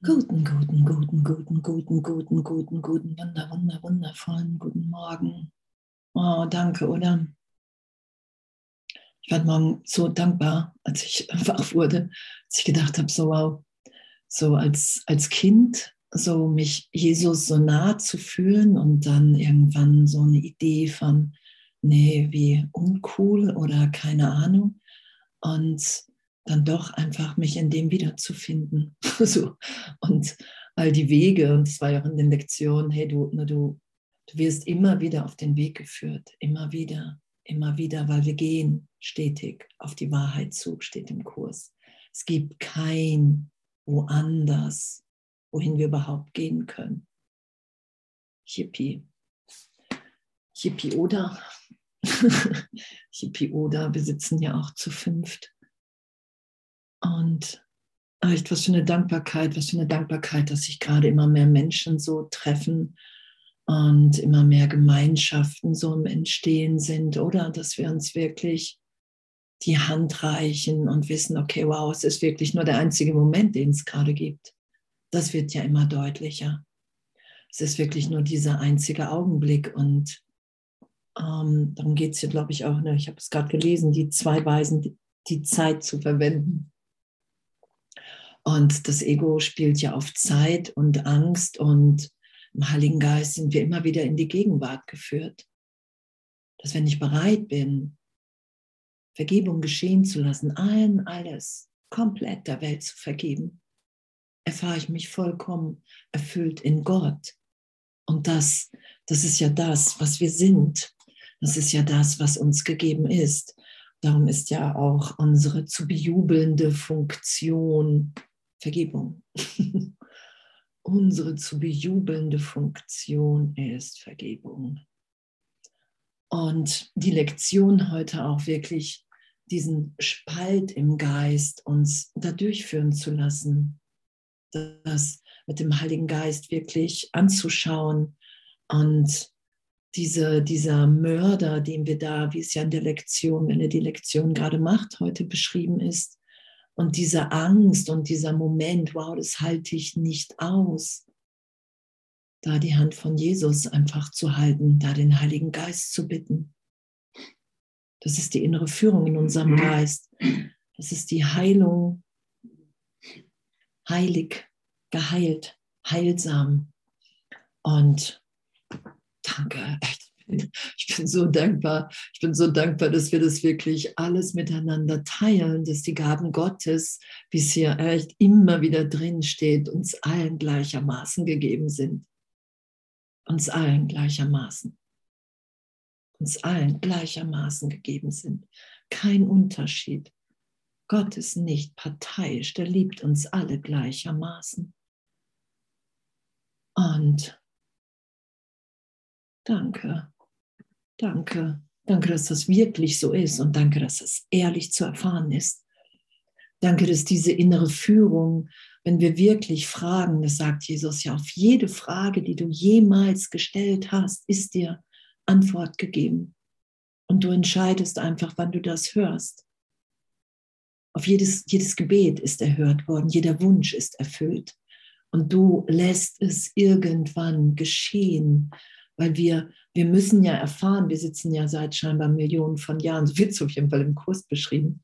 Guten, guten, guten, guten, guten, guten, guten, guten, wunder, wunder, wundervollen guten Morgen. Oh, danke, oder? Ich war morgen so dankbar, als ich wach wurde, als ich gedacht habe, so wow, so als, als Kind, so mich Jesus so nah zu fühlen und dann irgendwann so eine Idee von, nee, wie uncool oder keine Ahnung. Und dann doch einfach mich in dem wiederzufinden. so. Und all die Wege, und es war ja auch in den Lektionen, hey, du, du, du wirst immer wieder auf den Weg geführt, immer wieder, immer wieder, weil wir gehen stetig auf die Wahrheit zu, steht im Kurs. Es gibt kein woanders, wohin wir überhaupt gehen können. Hippie. Hippie oder? Hippie oder, wir sitzen ja auch zu fünft. Und echt, was für eine Dankbarkeit, was für eine Dankbarkeit, dass sich gerade immer mehr Menschen so treffen und immer mehr Gemeinschaften so im Entstehen sind, oder dass wir uns wirklich die Hand reichen und wissen, okay, wow, es ist wirklich nur der einzige Moment, den es gerade gibt. Das wird ja immer deutlicher. Es ist wirklich nur dieser einzige Augenblick und ähm, darum geht es hier, glaube ich, auch. Ne? Ich habe es gerade gelesen, die zwei Weisen, die Zeit zu verwenden. Und das Ego spielt ja auf Zeit und Angst und im Heiligen Geist sind wir immer wieder in die Gegenwart geführt. Dass wenn ich bereit bin, Vergebung geschehen zu lassen, allen alles komplett der Welt zu vergeben, erfahre ich mich vollkommen erfüllt in Gott. Und das, das ist ja das, was wir sind. Das ist ja das, was uns gegeben ist. Darum ist ja auch unsere zu bejubelnde Funktion Vergebung. Unsere zu bejubelnde Funktion ist Vergebung. Und die Lektion heute auch wirklich diesen Spalt im Geist uns da durchführen zu lassen, das mit dem Heiligen Geist wirklich anzuschauen und diese, dieser Mörder, den wir da, wie es ja in der Lektion, wenn er die Lektion gerade macht, heute beschrieben ist, und diese Angst und dieser Moment, wow, das halte ich nicht aus. Da die Hand von Jesus einfach zu halten, da den Heiligen Geist zu bitten. Das ist die innere Führung in unserem mhm. Geist. Das ist die Heilung. Heilig, geheilt, heilsam. Und danke, echt ich bin so dankbar. Ich bin so dankbar, dass wir das wirklich alles miteinander teilen, dass die Gaben Gottes, wie es hier echt immer wieder drin steht, uns allen gleichermaßen gegeben sind. Uns allen gleichermaßen. Uns allen gleichermaßen gegeben sind. Kein Unterschied. Gott ist nicht parteiisch, der liebt uns alle gleichermaßen. Und danke. Danke. Danke, dass das wirklich so ist und danke, dass es ehrlich zu erfahren ist. Danke, dass diese innere Führung, wenn wir wirklich fragen, das sagt Jesus ja, auf jede Frage, die du jemals gestellt hast, ist dir Antwort gegeben. Und du entscheidest einfach, wann du das hörst. Auf jedes, jedes Gebet ist erhört worden, jeder Wunsch ist erfüllt. Und du lässt es irgendwann geschehen, weil wir, wir müssen ja erfahren, wir sitzen ja seit scheinbar Millionen von Jahren, so wird es auf jeden Fall im Kurs beschrieben,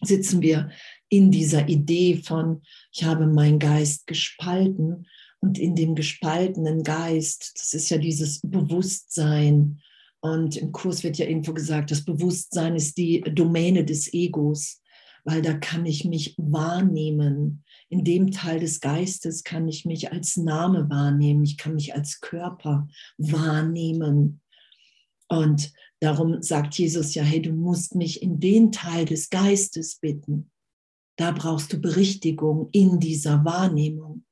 sitzen wir in dieser Idee von, ich habe meinen Geist gespalten und in dem gespaltenen Geist, das ist ja dieses Bewusstsein. Und im Kurs wird ja irgendwo gesagt, das Bewusstsein ist die Domäne des Egos, weil da kann ich mich wahrnehmen in dem Teil des Geistes kann ich mich als Name wahrnehmen, ich kann mich als Körper wahrnehmen. Und darum sagt Jesus ja, hey, du musst mich in den Teil des Geistes bitten. Da brauchst du Berichtigung in dieser Wahrnehmung.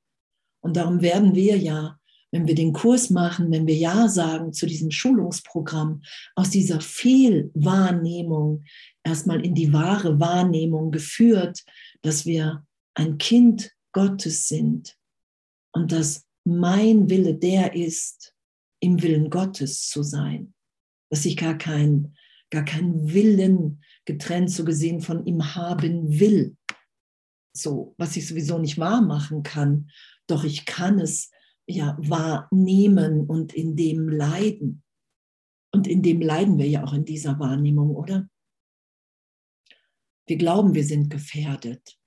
Und darum werden wir ja, wenn wir den Kurs machen, wenn wir Ja sagen zu diesem Schulungsprogramm, aus dieser Fehlwahrnehmung erstmal in die wahre Wahrnehmung geführt, dass wir ein Kind Gottes sind und dass mein Wille der ist, im Willen Gottes zu sein, dass ich gar kein, gar keinen Willen getrennt so gesehen von ihm haben will, so, was ich sowieso nicht wahr machen kann. Doch ich kann es ja wahrnehmen und in dem leiden. Und in dem leiden wir ja auch in dieser Wahrnehmung, oder? Wir glauben, wir sind gefährdet.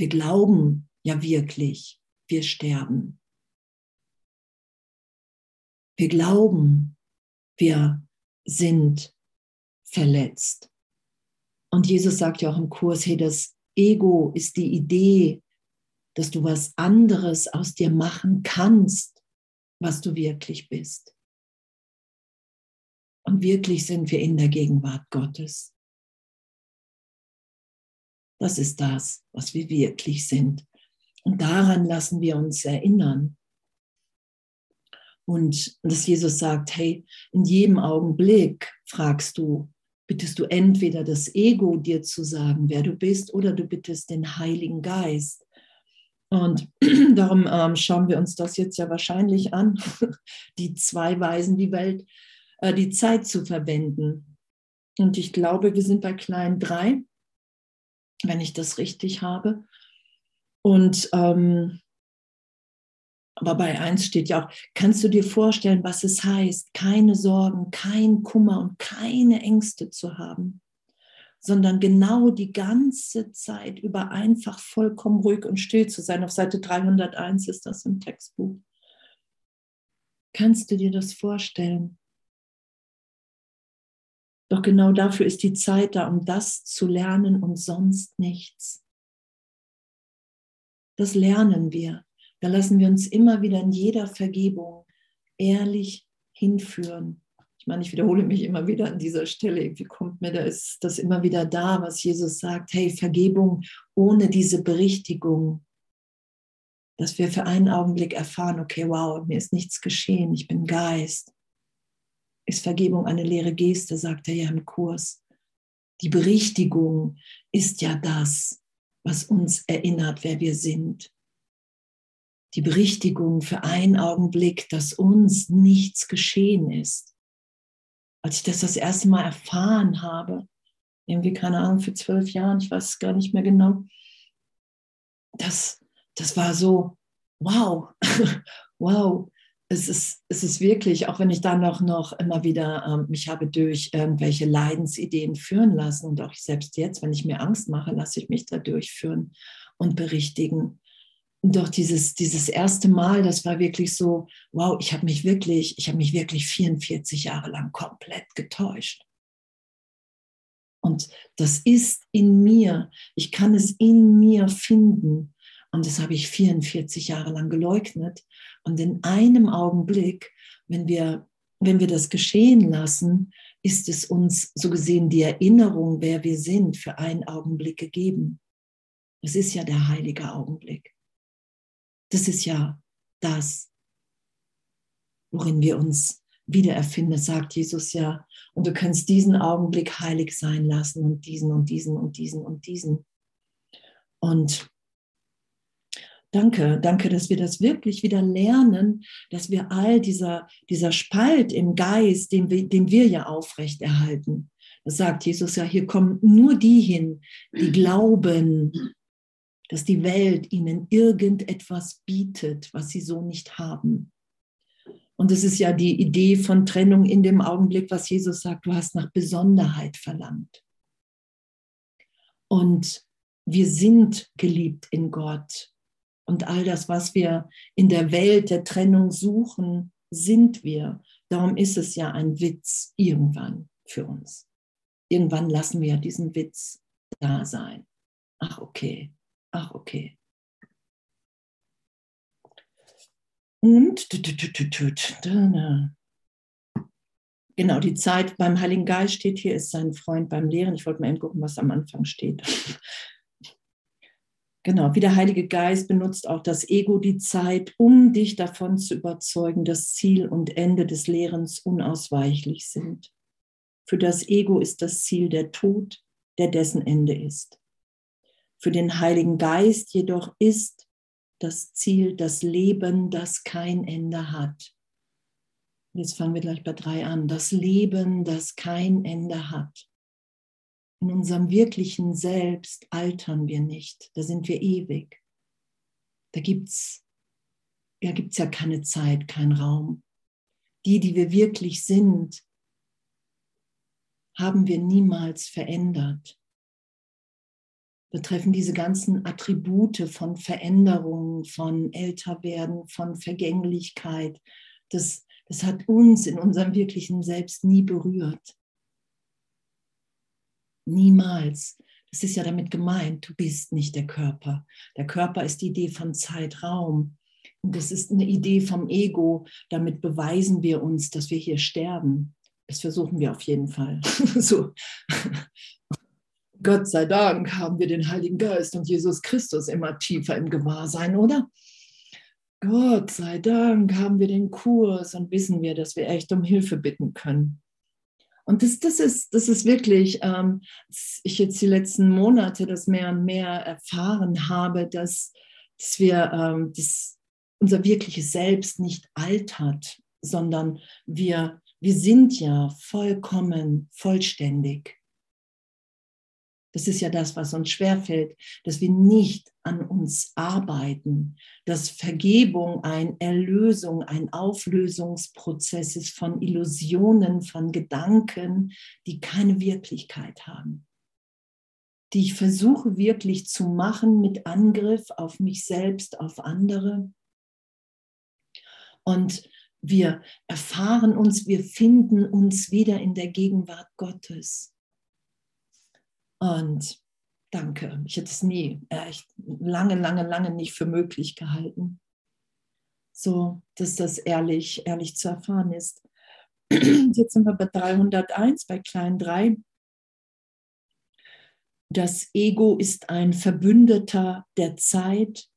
Wir glauben ja wirklich, wir sterben. Wir glauben, wir sind verletzt. Und Jesus sagt ja auch im Kurs, hey, das Ego ist die Idee, dass du was anderes aus dir machen kannst, was du wirklich bist. Und wirklich sind wir in der Gegenwart Gottes. Das ist das, was wir wirklich sind. Und daran lassen wir uns erinnern. Und dass Jesus sagt, hey, in jedem Augenblick fragst du, bittest du entweder das Ego dir zu sagen, wer du bist, oder du bittest den Heiligen Geist. Und darum ähm, schauen wir uns das jetzt ja wahrscheinlich an, die zwei Weisen, die Welt, äh, die Zeit zu verwenden. Und ich glaube, wir sind bei klein drei, wenn ich das richtig habe. Und ähm, aber bei eins steht ja auch, kannst du dir vorstellen, was es heißt, keine Sorgen, kein Kummer und keine Ängste zu haben, sondern genau die ganze Zeit über einfach vollkommen ruhig und still zu sein. Auf Seite 301 ist das im Textbuch. Kannst du dir das vorstellen? Doch genau dafür ist die Zeit da, um das zu lernen und sonst nichts. Das lernen wir. Da lassen wir uns immer wieder in jeder Vergebung ehrlich hinführen. Ich meine, ich wiederhole mich immer wieder an dieser Stelle. Wie kommt mir da ist das immer wieder da, was Jesus sagt? Hey, Vergebung ohne diese Berichtigung, dass wir für einen Augenblick erfahren, okay, wow, mir ist nichts geschehen, ich bin Geist. Ist Vergebung eine leere Geste, sagt er ja im Kurs. Die Berichtigung ist ja das, was uns erinnert, wer wir sind. Die Berichtigung für einen Augenblick, dass uns nichts geschehen ist. Als ich das das erste Mal erfahren habe, irgendwie keine Ahnung, für zwölf Jahren, ich weiß gar nicht mehr genau, das, das war so, wow, wow, es ist, es ist wirklich, auch wenn ich dann noch, noch immer wieder ähm, mich habe durch irgendwelche Leidensideen führen lassen und auch selbst jetzt, wenn ich mir Angst mache, lasse ich mich da durchführen und berichtigen. Doch dieses, dieses erste Mal, das war wirklich so, wow, ich habe mich wirklich, ich habe mich wirklich 44 Jahre lang komplett getäuscht. Und das ist in mir. Ich kann es in mir finden. Und das habe ich 44 Jahre lang geleugnet. Und in einem Augenblick, wenn wir, wenn wir das geschehen lassen, ist es uns so gesehen die Erinnerung, wer wir sind, für einen Augenblick gegeben. Das ist ja der heilige Augenblick. Das ist ja das, worin wir uns wiedererfinden, sagt Jesus ja. Und du kannst diesen Augenblick heilig sein lassen und diesen und diesen und diesen und diesen. Und Danke, danke, dass wir das wirklich wieder lernen, dass wir all dieser, dieser Spalt im Geist, den wir, den wir ja aufrechterhalten, das sagt Jesus ja, hier kommen nur die hin, die glauben, dass die Welt ihnen irgendetwas bietet, was sie so nicht haben. Und es ist ja die Idee von Trennung in dem Augenblick, was Jesus sagt, du hast nach Besonderheit verlangt. Und wir sind geliebt in Gott und all das, was wir in der Welt der Trennung suchen, sind wir. Darum ist es ja ein Witz irgendwann für uns. Irgendwann lassen wir diesen Witz da sein. Ach, okay. Ach, okay. Und genau, die Zeit beim Heiligen Geist steht hier, ist sein Freund beim Lehren. Ich wollte mal eben gucken, was am Anfang steht. Genau, wie der Heilige Geist benutzt auch das Ego die Zeit, um dich davon zu überzeugen, dass Ziel und Ende des Lehrens unausweichlich sind. Für das Ego ist das Ziel der Tod, der dessen Ende ist. Für den Heiligen Geist jedoch ist das Ziel das Leben, das kein Ende hat. Jetzt fangen wir gleich bei drei an. Das Leben, das kein Ende hat. In unserem wirklichen Selbst altern wir nicht. Da sind wir ewig. Da gibt es ja, gibt's ja keine Zeit, kein Raum. Die, die wir wirklich sind, haben wir niemals verändert. Betreffen diese ganzen Attribute von Veränderung, von Älterwerden, von Vergänglichkeit, das, das hat uns in unserem wirklichen Selbst nie berührt. Niemals. Das ist ja damit gemeint, du bist nicht der Körper. Der Körper ist die Idee von Zeitraum. Und das ist eine Idee vom Ego. Damit beweisen wir uns, dass wir hier sterben. Das versuchen wir auf jeden Fall. so. Gott sei Dank haben wir den Heiligen Geist und Jesus Christus immer tiefer im Gewahrsein, oder? Gott sei Dank haben wir den Kurs und wissen wir, dass wir echt um Hilfe bitten können. Und das, das, ist, das ist wirklich, ähm, ich jetzt die letzten Monate das mehr und mehr erfahren habe, dass, dass wir ähm, das, unser wirkliches Selbst nicht altert, sondern wir, wir sind ja vollkommen vollständig. Das ist ja das, was uns schwerfällt, dass wir nicht an uns arbeiten, dass Vergebung ein Erlösung, ein Auflösungsprozess ist von Illusionen, von Gedanken, die keine Wirklichkeit haben, die ich versuche wirklich zu machen mit Angriff auf mich selbst, auf andere. Und wir erfahren uns, wir finden uns wieder in der Gegenwart Gottes. Und danke, ich hätte es nie, echt lange, lange, lange nicht für möglich gehalten. So, dass das ehrlich, ehrlich zu erfahren ist. Jetzt sind wir bei 301, bei klein 3. Das Ego ist ein Verbündeter der Zeit,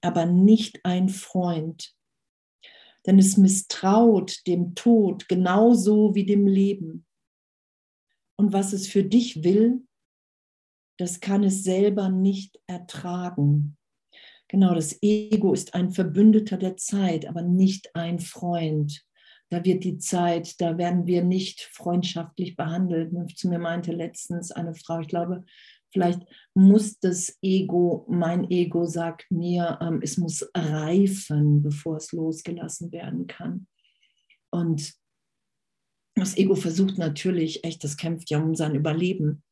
aber nicht ein Freund. Denn es misstraut dem Tod genauso wie dem Leben. Und was es für dich will, das kann es selber nicht ertragen. Genau, das Ego ist ein Verbündeter der Zeit, aber nicht ein Freund. Da wird die Zeit, da werden wir nicht freundschaftlich behandelt. Zu mir meinte letztens eine Frau, ich glaube, vielleicht muss das Ego, mein Ego sagt mir, ähm, es muss reifen, bevor es losgelassen werden kann. Und das Ego versucht natürlich, echt, das kämpft ja um sein Überleben.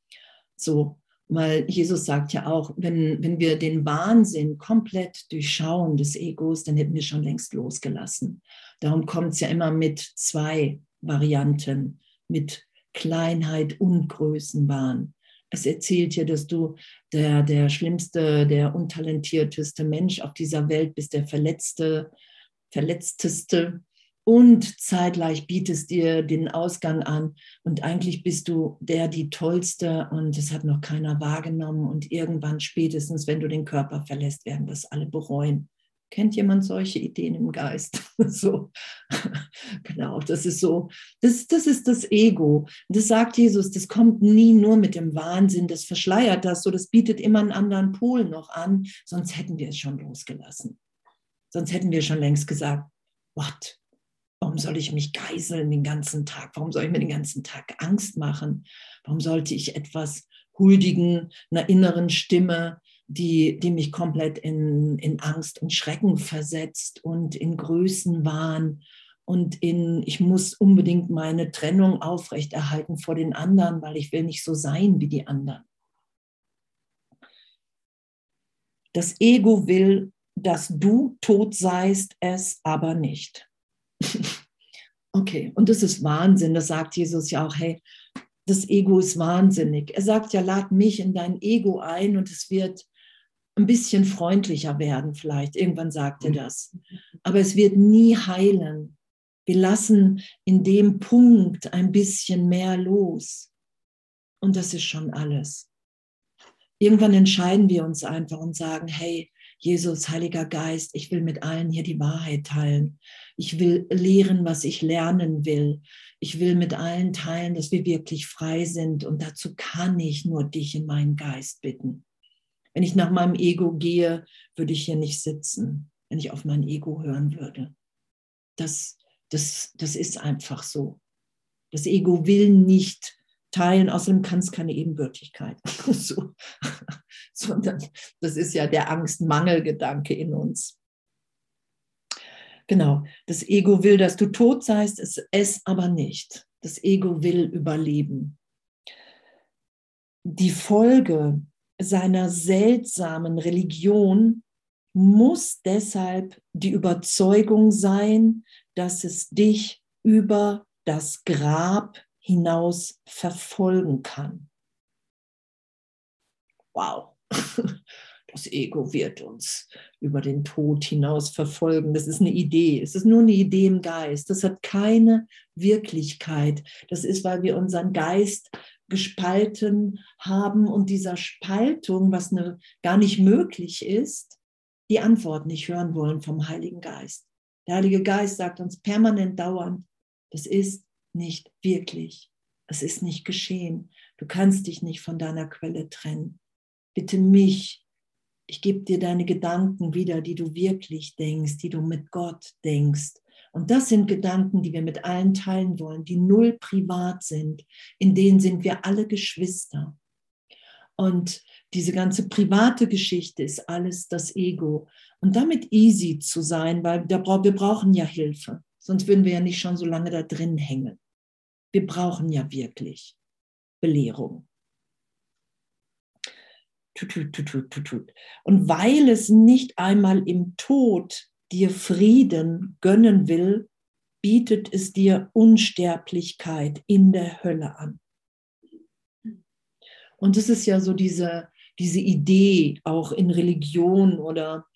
So, weil Jesus sagt ja auch, wenn, wenn wir den Wahnsinn komplett durchschauen des Egos, dann hätten wir schon längst losgelassen. Darum kommt es ja immer mit zwei Varianten, mit Kleinheit und Größenwahn. Es erzählt ja, dass du der, der schlimmste, der untalentierteste Mensch auf dieser Welt bist, der verletzte, verletzteste und zeitgleich bietest dir den Ausgang an und eigentlich bist du der, die tollste und es hat noch keiner wahrgenommen und irgendwann spätestens, wenn du den Körper verlässt, werden das alle bereuen. Kennt jemand solche Ideen im Geist? so, genau, das ist so, das, das ist das Ego. Das sagt Jesus, das kommt nie nur mit dem Wahnsinn, das verschleiert das, so das bietet immer einen anderen Pol noch an, sonst hätten wir es schon losgelassen. Sonst hätten wir schon längst gesagt, what? Warum soll ich mich geiseln den ganzen Tag? Warum soll ich mir den ganzen Tag Angst machen? Warum sollte ich etwas huldigen, einer inneren Stimme, die, die mich komplett in, in Angst und Schrecken versetzt und in Größenwahn und in, ich muss unbedingt meine Trennung aufrechterhalten vor den anderen, weil ich will nicht so sein wie die anderen. Das Ego will, dass du tot seist, es aber nicht. Okay, und das ist Wahnsinn. Das sagt Jesus ja auch, hey, das Ego ist wahnsinnig. Er sagt ja, lad mich in dein Ego ein und es wird ein bisschen freundlicher werden vielleicht. Irgendwann sagt er das. Aber es wird nie heilen. Wir lassen in dem Punkt ein bisschen mehr los. Und das ist schon alles. Irgendwann entscheiden wir uns einfach und sagen, hey, Jesus, Heiliger Geist, ich will mit allen hier die Wahrheit teilen. Ich will lehren, was ich lernen will. Ich will mit allen teilen, dass wir wirklich frei sind. Und dazu kann ich nur dich in meinen Geist bitten. Wenn ich nach meinem Ego gehe, würde ich hier nicht sitzen, wenn ich auf mein Ego hören würde. Das, das, das ist einfach so. Das Ego will nicht teilen. Außerdem kann es keine Ebenbürtigkeit. so. Sondern das ist ja der Angstmangelgedanke in uns. Genau, das Ego will, dass du tot seist, es, es aber nicht. Das Ego will überleben. Die Folge seiner seltsamen Religion muss deshalb die Überzeugung sein, dass es dich über das Grab hinaus verfolgen kann. Wow, das Ego wird uns über den Tod hinaus verfolgen. Das ist eine Idee. Es ist nur eine Idee im Geist. Das hat keine Wirklichkeit. Das ist, weil wir unseren Geist gespalten haben und dieser Spaltung, was eine, gar nicht möglich ist, die Antwort nicht hören wollen vom Heiligen Geist. Der Heilige Geist sagt uns permanent dauernd, das ist nicht wirklich. Es ist nicht geschehen. Du kannst dich nicht von deiner Quelle trennen. Bitte mich. Ich gebe dir deine Gedanken wieder, die du wirklich denkst, die du mit Gott denkst. Und das sind Gedanken, die wir mit allen teilen wollen, die null privat sind. In denen sind wir alle Geschwister. Und diese ganze private Geschichte ist alles das Ego. Und damit easy zu sein, weil wir brauchen ja Hilfe. Sonst würden wir ja nicht schon so lange da drin hängen. Wir brauchen ja wirklich Belehrung. Und weil es nicht einmal im Tod dir Frieden gönnen will, bietet es dir Unsterblichkeit in der Hölle an. Und das ist ja so diese, diese Idee auch in Religion oder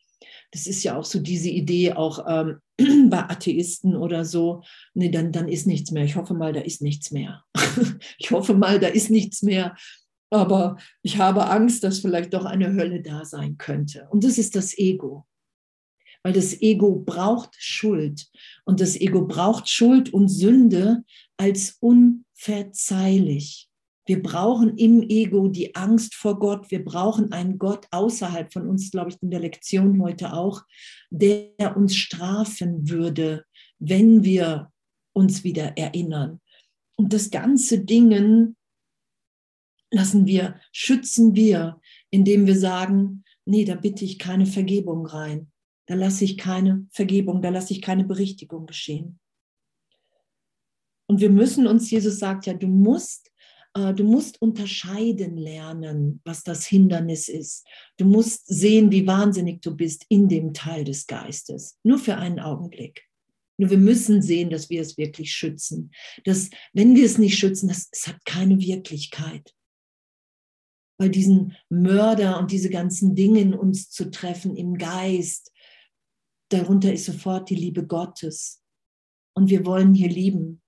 das ist ja auch so diese Idee auch ähm, bei Atheisten oder so, nee, dann, dann ist nichts mehr. Ich hoffe mal, da ist nichts mehr. ich hoffe mal, da ist nichts mehr. Aber ich habe Angst, dass vielleicht doch eine Hölle da sein könnte. Und das ist das Ego weil das Ego braucht Schuld und das Ego braucht Schuld und Sünde als unverzeihlich. Wir brauchen im Ego die Angst vor Gott. Wir brauchen einen Gott außerhalb von uns, glaube ich, in der Lektion heute auch, der uns strafen würde, wenn wir uns wieder erinnern. Und das ganze Dingen lassen wir, schützen wir, indem wir sagen, nee, da bitte ich keine Vergebung rein. Da lasse ich keine Vergebung, da lasse ich keine Berichtigung geschehen. Und wir müssen uns, Jesus sagt ja, du musst, du musst unterscheiden lernen, was das Hindernis ist. Du musst sehen, wie wahnsinnig du bist in dem Teil des Geistes. Nur für einen Augenblick. Nur wir müssen sehen, dass wir es wirklich schützen. Dass, wenn wir es nicht schützen, das, es hat keine Wirklichkeit. Weil diesen Mörder und diese ganzen Dinge in uns zu treffen im Geist, darunter ist sofort die Liebe Gottes. Und wir wollen hier lieben.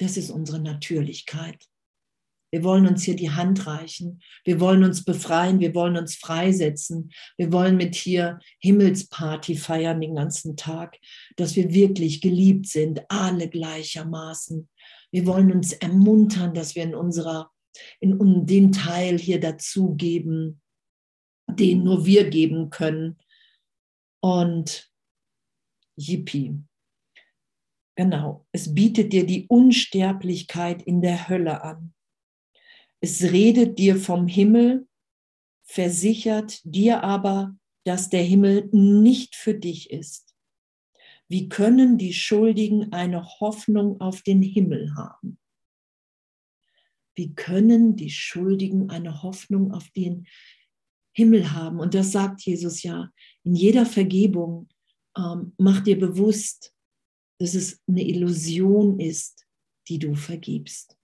Das ist unsere Natürlichkeit. Wir wollen uns hier die Hand reichen. Wir wollen uns befreien. Wir wollen uns freisetzen. Wir wollen mit hier Himmelsparty feiern den ganzen Tag, dass wir wirklich geliebt sind, alle gleichermaßen. Wir wollen uns ermuntern, dass wir in unserer, in dem Teil hier dazugeben, den nur wir geben können, und Yippie. Genau, es bietet dir die Unsterblichkeit in der Hölle an. Es redet dir vom Himmel, versichert dir aber, dass der Himmel nicht für dich ist. Wie können die Schuldigen eine Hoffnung auf den Himmel haben? Wie können die Schuldigen eine Hoffnung auf den Himmel haben? Und das sagt Jesus ja in jeder Vergebung ähm, mach dir bewusst, dass es eine Illusion ist, die du vergibst.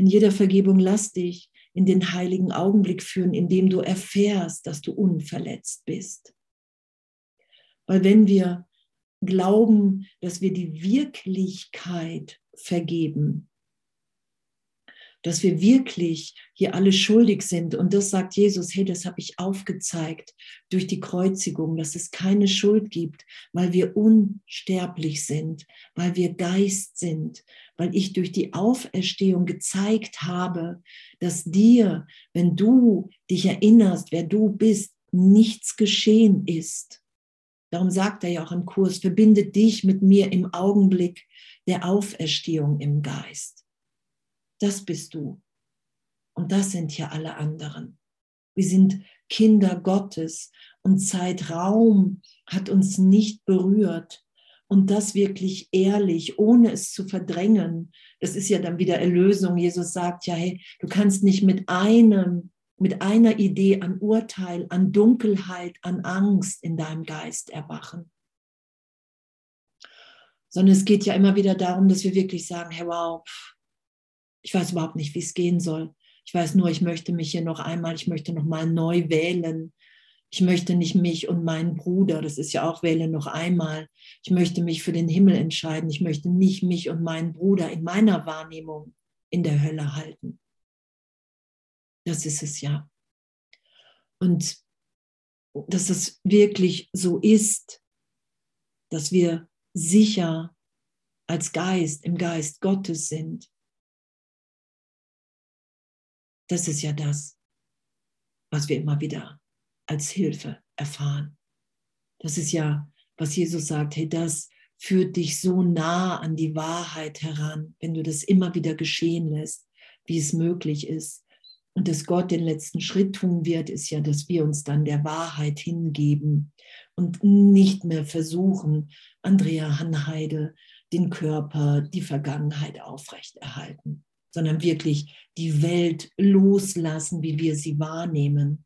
In jeder Vergebung lass dich in den heiligen Augenblick führen, in dem du erfährst, dass du unverletzt bist. Weil wenn wir glauben, dass wir die Wirklichkeit vergeben, dass wir wirklich hier alle schuldig sind. Und das sagt Jesus, hey, das habe ich aufgezeigt durch die Kreuzigung, dass es keine Schuld gibt, weil wir unsterblich sind, weil wir Geist sind, weil ich durch die Auferstehung gezeigt habe, dass dir, wenn du dich erinnerst, wer du bist, nichts geschehen ist. Darum sagt er ja auch im Kurs, verbinde dich mit mir im Augenblick der Auferstehung im Geist. Das bist du. Und das sind hier alle anderen. Wir sind Kinder Gottes und Zeitraum hat uns nicht berührt. Und das wirklich ehrlich, ohne es zu verdrängen. Das ist ja dann wieder Erlösung. Jesus sagt ja, hey, du kannst nicht mit einem, mit einer Idee an Urteil, an Dunkelheit, an Angst in deinem Geist erwachen. Sondern es geht ja immer wieder darum, dass wir wirklich sagen, hey, wow, ich weiß überhaupt nicht, wie es gehen soll. Ich weiß nur, ich möchte mich hier noch einmal, ich möchte noch mal neu wählen. Ich möchte nicht mich und meinen Bruder, das ist ja auch wähle noch einmal. Ich möchte mich für den Himmel entscheiden. Ich möchte nicht mich und meinen Bruder in meiner Wahrnehmung in der Hölle halten. Das ist es ja. Und dass es wirklich so ist, dass wir sicher als Geist im Geist Gottes sind, das ist ja das, was wir immer wieder als Hilfe erfahren. Das ist ja, was Jesus sagt, hey, das führt dich so nah an die Wahrheit heran, wenn du das immer wieder geschehen lässt, wie es möglich ist. Und dass Gott den letzten Schritt tun wird, ist ja, dass wir uns dann der Wahrheit hingeben und nicht mehr versuchen, Andrea Hanheide, den Körper, die Vergangenheit aufrechterhalten sondern wirklich die Welt loslassen, wie wir sie wahrnehmen.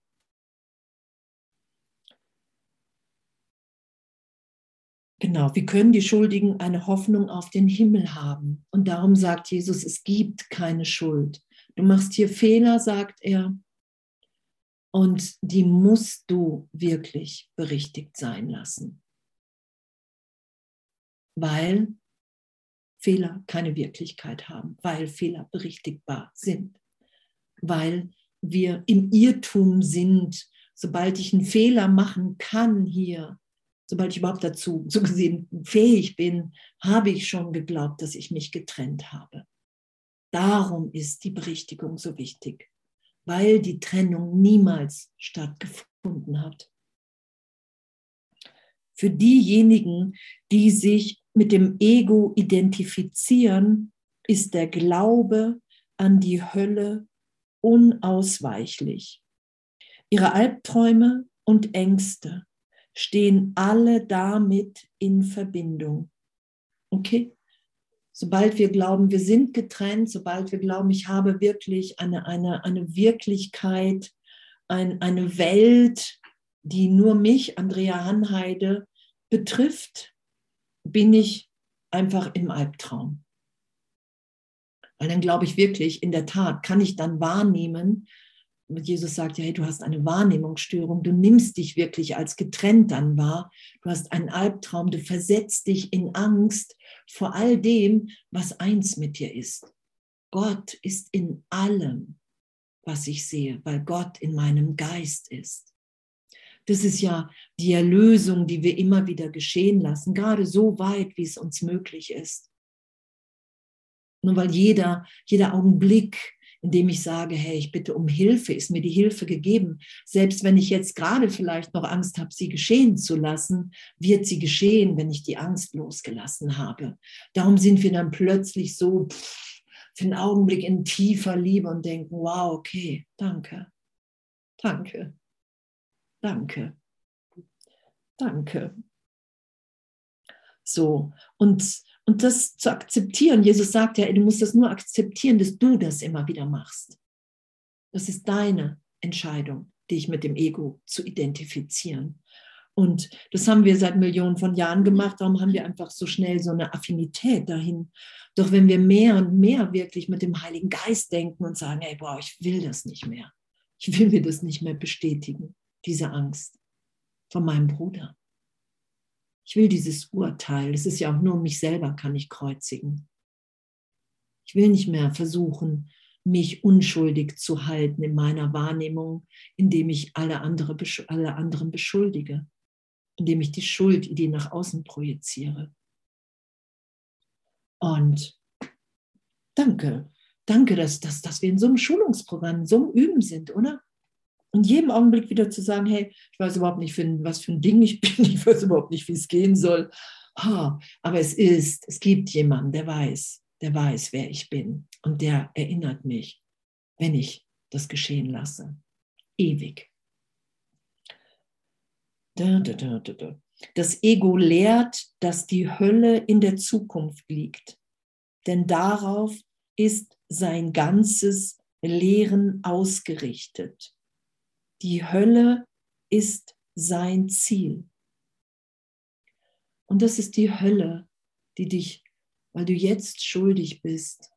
Genau, wir können die Schuldigen eine Hoffnung auf den Himmel haben. Und darum sagt Jesus, es gibt keine Schuld. Du machst hier Fehler, sagt er, und die musst du wirklich berichtigt sein lassen. Weil Fehler keine Wirklichkeit haben, weil Fehler berichtigbar sind, weil wir im Irrtum sind. Sobald ich einen Fehler machen kann hier, sobald ich überhaupt dazu so gesehen fähig bin, habe ich schon geglaubt, dass ich mich getrennt habe. Darum ist die Berichtigung so wichtig, weil die Trennung niemals stattgefunden hat. Für diejenigen, die sich mit dem Ego identifizieren, ist der Glaube an die Hölle unausweichlich. Ihre Albträume und Ängste stehen alle damit in Verbindung. Okay? Sobald wir glauben, wir sind getrennt, sobald wir glauben, ich habe wirklich eine, eine, eine Wirklichkeit, ein, eine Welt, die nur mich, Andrea Hanheide, betrifft, bin ich einfach im Albtraum. Weil dann glaube ich wirklich, in der Tat kann ich dann wahrnehmen, Jesus sagt ja, hey, du hast eine Wahrnehmungsstörung, du nimmst dich wirklich als getrennt dann wahr, du hast einen Albtraum, du versetzt dich in Angst vor all dem, was eins mit dir ist. Gott ist in allem, was ich sehe, weil Gott in meinem Geist ist. Das ist ja die Erlösung, die wir immer wieder geschehen lassen, gerade so weit, wie es uns möglich ist. Nur weil jeder, jeder Augenblick, in dem ich sage, hey, ich bitte um Hilfe, ist mir die Hilfe gegeben. Selbst wenn ich jetzt gerade vielleicht noch Angst habe, sie geschehen zu lassen, wird sie geschehen, wenn ich die Angst losgelassen habe. Darum sind wir dann plötzlich so pff, für einen Augenblick in tiefer Liebe und denken, wow, okay, danke, danke. Danke. Danke. So, und, und das zu akzeptieren. Jesus sagt ja, du musst das nur akzeptieren, dass du das immer wieder machst. Das ist deine Entscheidung, dich mit dem Ego zu identifizieren. Und das haben wir seit Millionen von Jahren gemacht. Darum haben wir einfach so schnell so eine Affinität dahin. Doch wenn wir mehr und mehr wirklich mit dem Heiligen Geist denken und sagen, hey, boah, ich will das nicht mehr. Ich will mir das nicht mehr bestätigen diese Angst von meinem Bruder. Ich will dieses Urteil, das ist ja auch nur mich selber kann ich kreuzigen. Ich will nicht mehr versuchen, mich unschuldig zu halten in meiner Wahrnehmung, indem ich alle, andere, alle anderen beschuldige, indem ich die Schuldidee nach außen projiziere. Und danke, danke, dass, dass, dass wir in so einem Schulungsprogramm, so einem Üben sind, oder? Und jedem Augenblick wieder zu sagen, hey, ich weiß überhaupt nicht, was für ein Ding ich bin, ich weiß überhaupt nicht, wie es gehen soll. oh, aber es ist, es gibt jemanden, der weiß, der weiß, wer ich bin und der erinnert mich, wenn ich das geschehen lasse. Ewig. Das Ego lehrt, dass die Hölle in der Zukunft liegt, denn darauf ist sein ganzes Lehren ausgerichtet. Die Hölle ist sein Ziel. Und das ist die Hölle, die dich, weil du jetzt schuldig bist,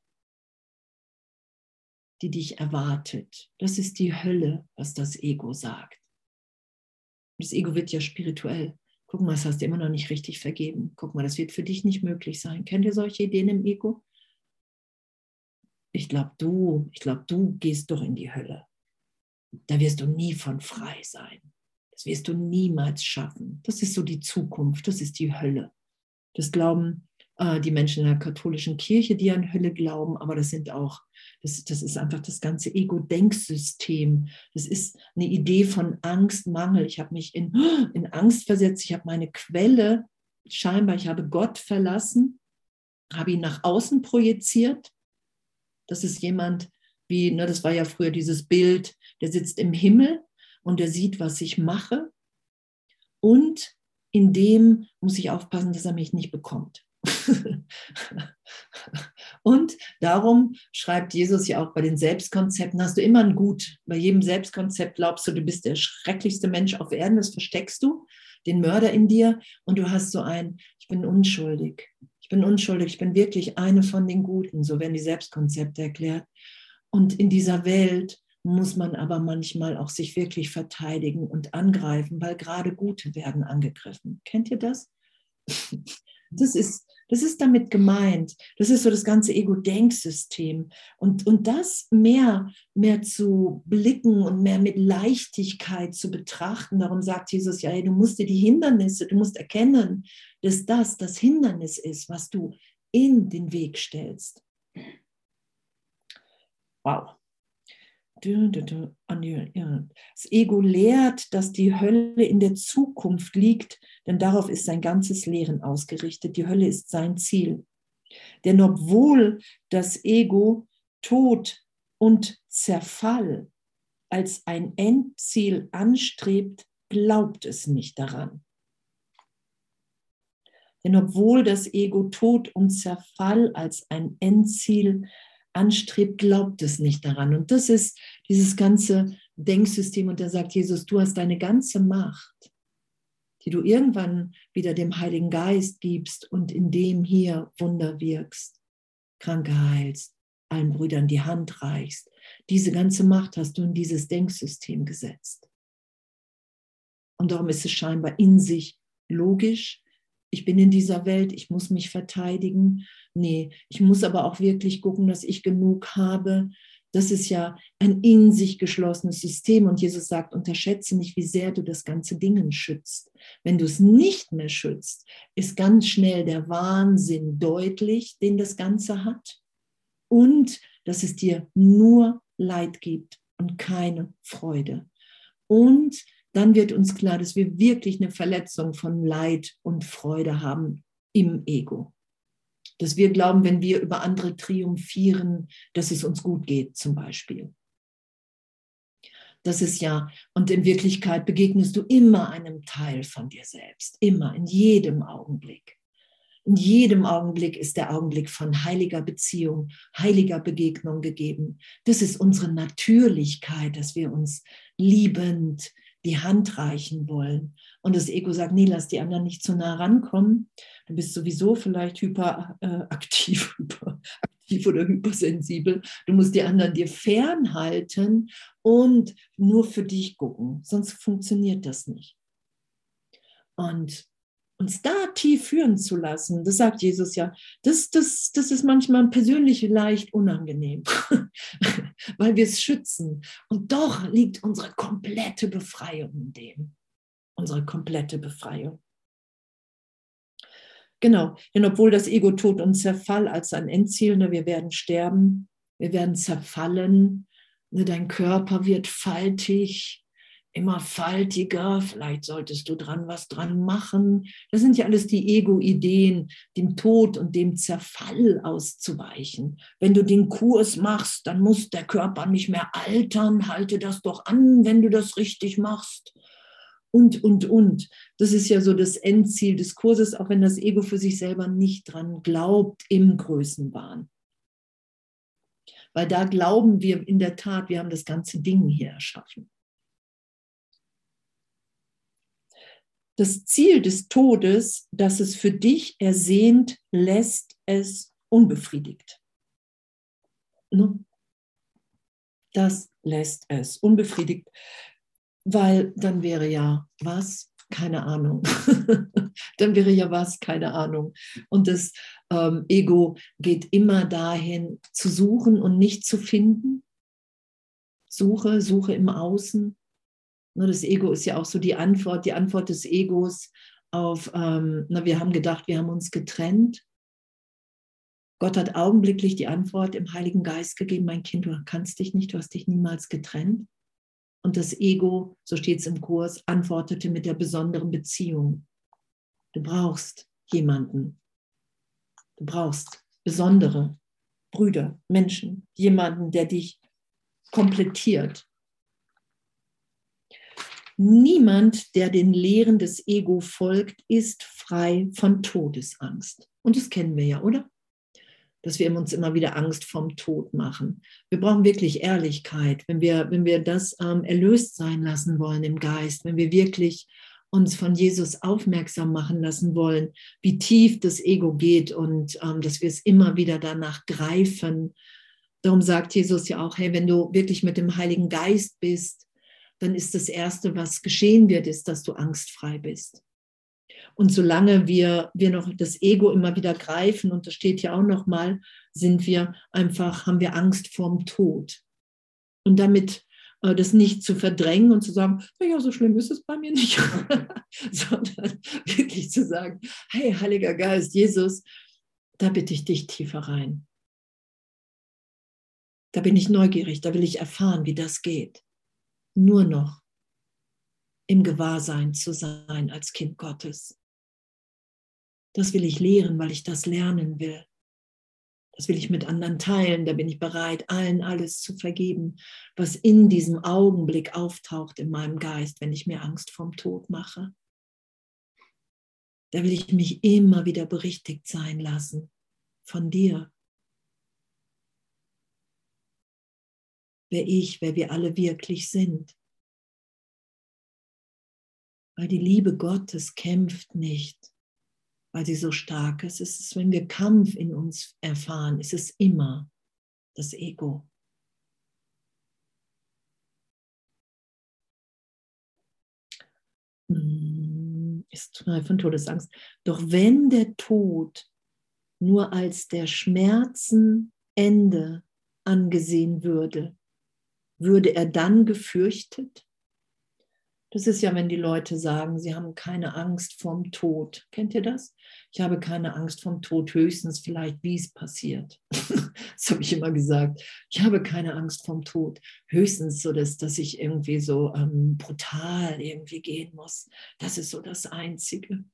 die dich erwartet. Das ist die Hölle, was das Ego sagt. Das Ego wird ja spirituell. Guck mal, das hast du immer noch nicht richtig vergeben. Guck mal, das wird für dich nicht möglich sein. Kennt ihr solche Ideen im Ego? Ich glaube, du, ich glaube, du gehst doch in die Hölle. Da wirst du nie von frei sein. Das wirst du niemals schaffen. Das ist so die Zukunft, das ist die Hölle. Das glauben äh, die Menschen in der katholischen Kirche, die an Hölle glauben, aber das sind auch, das, das ist einfach das ganze Ego-Denksystem. Das ist eine Idee von Angst, Mangel. Ich habe mich in, in Angst versetzt, ich habe meine Quelle, scheinbar, ich habe Gott verlassen, habe ihn nach außen projiziert. Das ist jemand, wie, ne, das war ja früher dieses Bild, der sitzt im Himmel und er sieht, was ich mache. Und in dem muss ich aufpassen, dass er mich nicht bekommt. und darum schreibt Jesus ja auch bei den Selbstkonzepten, hast du immer ein Gut. Bei jedem Selbstkonzept glaubst du, du bist der schrecklichste Mensch auf Erden, das versteckst du, den Mörder in dir und du hast so ein, ich bin unschuldig. Ich bin unschuldig, ich bin wirklich eine von den Guten, so werden die Selbstkonzepte erklärt. Und in dieser Welt muss man aber manchmal auch sich wirklich verteidigen und angreifen, weil gerade Gute werden angegriffen. Kennt ihr das? Das ist, das ist damit gemeint. Das ist so das ganze Ego-Denksystem. Und, und das mehr, mehr zu blicken und mehr mit Leichtigkeit zu betrachten. Darum sagt Jesus ja, hey, du musst dir die Hindernisse, du musst erkennen, dass das das Hindernis ist, was du in den Weg stellst. Wow. Das Ego lehrt, dass die Hölle in der Zukunft liegt, denn darauf ist sein ganzes Lehren ausgerichtet. Die Hölle ist sein Ziel. Denn obwohl das Ego Tod und Zerfall als ein Endziel anstrebt, glaubt es nicht daran. Denn obwohl das Ego Tod und Zerfall als ein Endziel anstrebt, glaubt es nicht daran. Und das ist dieses ganze Denksystem. Und da sagt Jesus, du hast deine ganze Macht, die du irgendwann wieder dem Heiligen Geist gibst und in dem hier Wunder wirkst, Kranke heilst, allen Brüdern die Hand reichst. Diese ganze Macht hast du in dieses Denksystem gesetzt. Und darum ist es scheinbar in sich logisch, ich bin in dieser Welt, ich muss mich verteidigen. Nee, ich muss aber auch wirklich gucken, dass ich genug habe. Das ist ja ein in sich geschlossenes System. Und Jesus sagt, unterschätze nicht, wie sehr du das ganze Ding schützt. Wenn du es nicht mehr schützt, ist ganz schnell der Wahnsinn deutlich, den das Ganze hat. Und dass es dir nur Leid gibt und keine Freude. Und dann wird uns klar, dass wir wirklich eine Verletzung von Leid und Freude haben im Ego. Dass wir glauben, wenn wir über andere triumphieren, dass es uns gut geht, zum Beispiel. Das ist ja, und in Wirklichkeit begegnest du immer einem Teil von dir selbst, immer, in jedem Augenblick. In jedem Augenblick ist der Augenblick von heiliger Beziehung, heiliger Begegnung gegeben. Das ist unsere Natürlichkeit, dass wir uns liebend, die Hand reichen wollen. Und das Ego sagt, nee, lass die anderen nicht zu nah rankommen. Du bist sowieso vielleicht hyperaktiv, äh, hyperaktiv oder hypersensibel. Du musst die anderen dir fernhalten und nur für dich gucken, sonst funktioniert das nicht. Und uns da tief führen zu lassen, das sagt Jesus ja, das, das, das ist manchmal persönlich leicht unangenehm, weil wir es schützen. Und doch liegt unsere komplette Befreiung in dem. Unsere komplette Befreiung. Genau, denn obwohl das Ego Tod und Zerfall als ein Endziel, ne, wir werden sterben, wir werden zerfallen, ne, dein Körper wird faltig, immer faltiger, vielleicht solltest du dran was dran machen. Das sind ja alles die Ego-Ideen, dem Tod und dem Zerfall auszuweichen. Wenn du den Kurs machst, dann muss der Körper nicht mehr altern, halte das doch an, wenn du das richtig machst. Und, und, und. Das ist ja so das Endziel des Kurses, auch wenn das Ego für sich selber nicht dran glaubt im Größenwahn. Weil da glauben wir in der Tat, wir haben das ganze Ding hier erschaffen. Das Ziel des Todes, das es für dich ersehnt, lässt es unbefriedigt. Ne? Das lässt es unbefriedigt, weil dann wäre ja was? Keine Ahnung. dann wäre ja was? Keine Ahnung. Und das ähm, Ego geht immer dahin zu suchen und nicht zu finden. Suche, suche im Außen, das Ego ist ja auch so die Antwort, die Antwort des Egos auf, ähm, na, wir haben gedacht, wir haben uns getrennt. Gott hat augenblicklich die Antwort im Heiligen Geist gegeben, mein Kind, du kannst dich nicht, du hast dich niemals getrennt. Und das Ego, so steht es im Kurs, antwortete mit der besonderen Beziehung. Du brauchst jemanden. Du brauchst besondere Brüder, Menschen, jemanden, der dich komplettiert, Niemand, der den Lehren des Ego folgt, ist frei von Todesangst. Und das kennen wir ja, oder? Dass wir uns immer wieder Angst vom Tod machen. Wir brauchen wirklich Ehrlichkeit, wenn wir, wenn wir das ähm, erlöst sein lassen wollen im Geist, wenn wir wirklich uns von Jesus aufmerksam machen lassen wollen, wie tief das Ego geht und ähm, dass wir es immer wieder danach greifen. Darum sagt Jesus ja auch, hey, wenn du wirklich mit dem Heiligen Geist bist, dann ist das Erste, was geschehen wird, ist, dass du angstfrei bist. Und solange wir, wir noch das Ego immer wieder greifen, und das steht ja auch nochmal, sind wir einfach, haben wir Angst vorm Tod. Und damit äh, das nicht zu verdrängen und zu sagen, naja, so schlimm ist es bei mir nicht, sondern wirklich zu sagen, hey, Heiliger Geist, Jesus, da bitte ich dich tiefer rein. Da bin ich neugierig, da will ich erfahren, wie das geht nur noch im Gewahrsein zu sein als Kind Gottes. Das will ich lehren, weil ich das lernen will. Das will ich mit anderen teilen. Da bin ich bereit, allen alles zu vergeben, was in diesem Augenblick auftaucht in meinem Geist, wenn ich mir Angst vom Tod mache. Da will ich mich immer wieder berichtigt sein lassen von dir, wer ich, wer wir alle wirklich sind. Weil die Liebe Gottes kämpft nicht, weil sie so stark ist. Es ist, wenn wir Kampf in uns erfahren, ist es immer das Ego. Hm, ist von Todesangst. Doch wenn der Tod nur als der Schmerzen Ende angesehen würde, würde er dann gefürchtet? Das ist ja, wenn die Leute sagen, sie haben keine Angst vorm Tod. Kennt ihr das? Ich habe keine Angst vorm Tod, höchstens vielleicht, wie es passiert. das habe ich immer gesagt. Ich habe keine Angst vorm Tod. Höchstens so, dass, dass ich irgendwie so ähm, brutal irgendwie gehen muss. Das ist so das Einzige.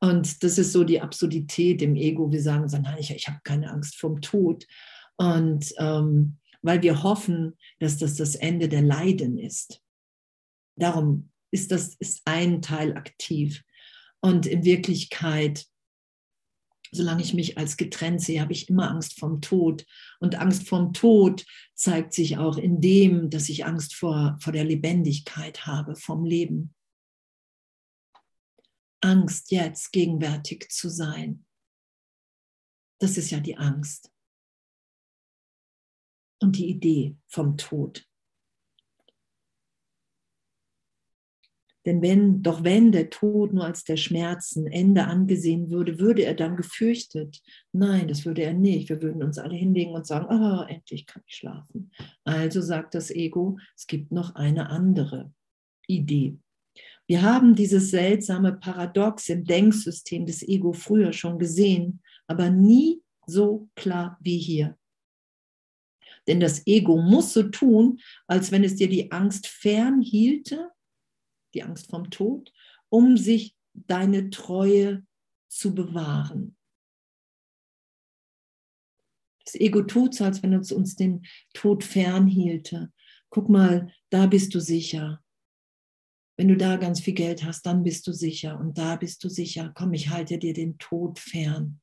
Und das ist so die Absurdität im Ego. Wir sagen so, nein, ich, ich habe keine Angst vorm Tod. Und ähm, weil wir hoffen, dass das das Ende der Leiden ist. Darum ist das ist ein Teil aktiv. Und in Wirklichkeit, solange ich mich als getrennt sehe, habe ich immer Angst vom Tod. Und Angst vom Tod zeigt sich auch in dem, dass ich Angst vor, vor der Lebendigkeit habe, vom Leben. Angst, jetzt gegenwärtig zu sein. Das ist ja die Angst und die Idee vom Tod. Denn wenn, doch wenn der Tod nur als der Schmerzen Ende angesehen würde, würde er dann gefürchtet. Nein, das würde er nicht. Wir würden uns alle hinlegen und sagen, ah, endlich kann ich schlafen. Also sagt das Ego, es gibt noch eine andere Idee. Wir haben dieses seltsame Paradox im Denksystem des Ego früher schon gesehen, aber nie so klar wie hier. Denn das Ego muss so tun, als wenn es dir die Angst fernhielte die Angst vom Tod, um sich deine Treue zu bewahren. Das Ego tut so, als wenn uns uns den Tod fernhielte. Guck mal, da bist du sicher. Wenn du da ganz viel Geld hast, dann bist du sicher und da bist du sicher. Komm, ich halte dir den Tod fern.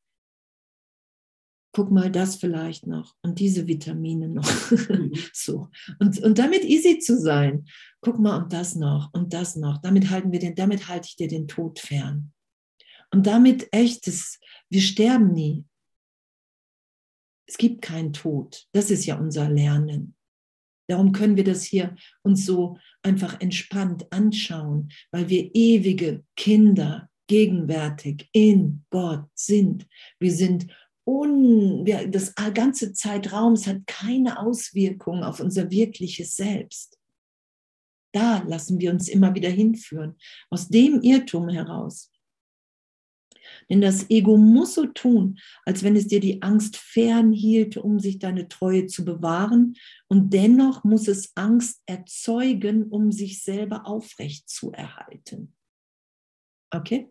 Guck mal das vielleicht noch und diese Vitamine noch. Mhm. so. Und, und damit easy zu sein. Guck mal und das noch und das noch. Damit halten wir den, damit halte ich dir den Tod fern. Und damit echt, das, wir sterben nie. Es gibt keinen Tod. Das ist ja unser Lernen. Darum können wir das hier uns so einfach entspannt anschauen, weil wir ewige Kinder gegenwärtig in Gott sind. Wir sind un, das ganze Zeitraum, hat keine Auswirkung auf unser wirkliches Selbst. Da lassen wir uns immer wieder hinführen, aus dem Irrtum heraus. Denn das Ego muss so tun, als wenn es dir die Angst fernhielte, um sich deine Treue zu bewahren. Und dennoch muss es Angst erzeugen, um sich selber aufrecht zu erhalten. Okay?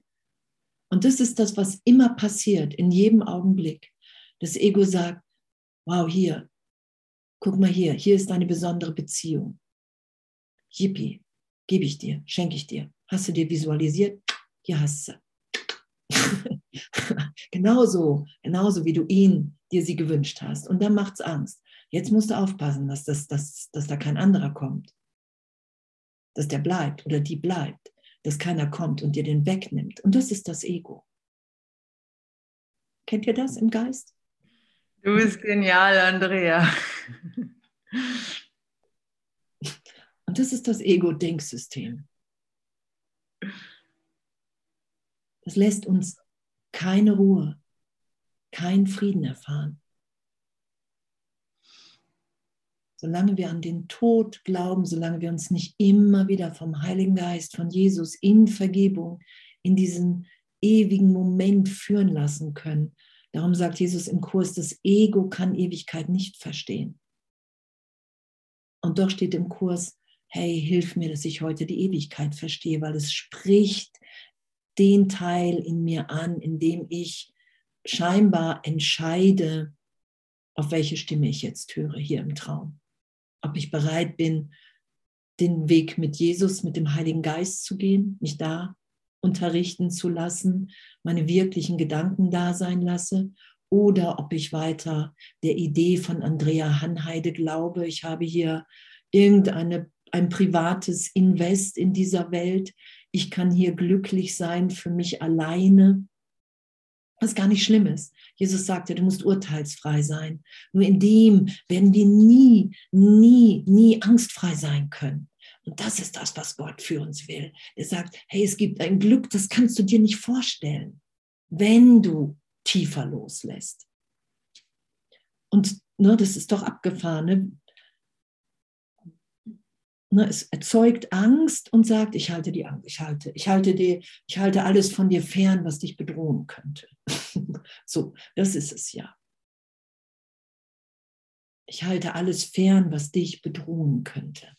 Und das ist das, was immer passiert, in jedem Augenblick. Das Ego sagt, wow, hier, guck mal hier, hier ist eine besondere Beziehung. Yippie, gebe ich dir, schenke ich dir. Hast du dir visualisiert? Hier hast du. genauso, genauso wie du ihn dir sie gewünscht hast. Und dann macht es Angst. Jetzt musst du aufpassen, dass, das, dass, dass da kein anderer kommt. Dass der bleibt oder die bleibt. Dass keiner kommt und dir den wegnimmt. Und das ist das Ego. Kennt ihr das im Geist? Du bist genial, Andrea. Und das ist das Ego-Denksystem. Das lässt uns keine Ruhe, keinen Frieden erfahren. Solange wir an den Tod glauben, solange wir uns nicht immer wieder vom Heiligen Geist, von Jesus in Vergebung, in diesen ewigen Moment führen lassen können. Darum sagt Jesus im Kurs, das Ego kann Ewigkeit nicht verstehen. Und doch steht im Kurs, hey, hilf mir, dass ich heute die Ewigkeit verstehe, weil es spricht den Teil in mir an, in dem ich scheinbar entscheide, auf welche Stimme ich jetzt höre hier im Traum. Ob ich bereit bin, den Weg mit Jesus, mit dem Heiligen Geist zu gehen, mich da unterrichten zu lassen, meine wirklichen Gedanken da sein lasse, oder ob ich weiter der Idee von Andrea Hanheide glaube, ich habe hier irgendeine ein privates Invest in dieser Welt, ich kann hier glücklich sein für mich alleine, was gar nicht schlimm ist. Jesus sagte, du musst urteilsfrei sein. Nur in dem werden wir nie, nie, nie angstfrei sein können. Und das ist das, was Gott für uns will. Er sagt, hey, es gibt ein Glück, das kannst du dir nicht vorstellen, wenn du tiefer loslässt. Und ne, das ist doch abgefahren. Ne? Ne, es erzeugt Angst und sagt, ich halte die Angst, ich halte, ich halte die, ich halte alles von dir fern, was dich bedrohen könnte. so, das ist es ja. Ich halte alles fern, was dich bedrohen könnte.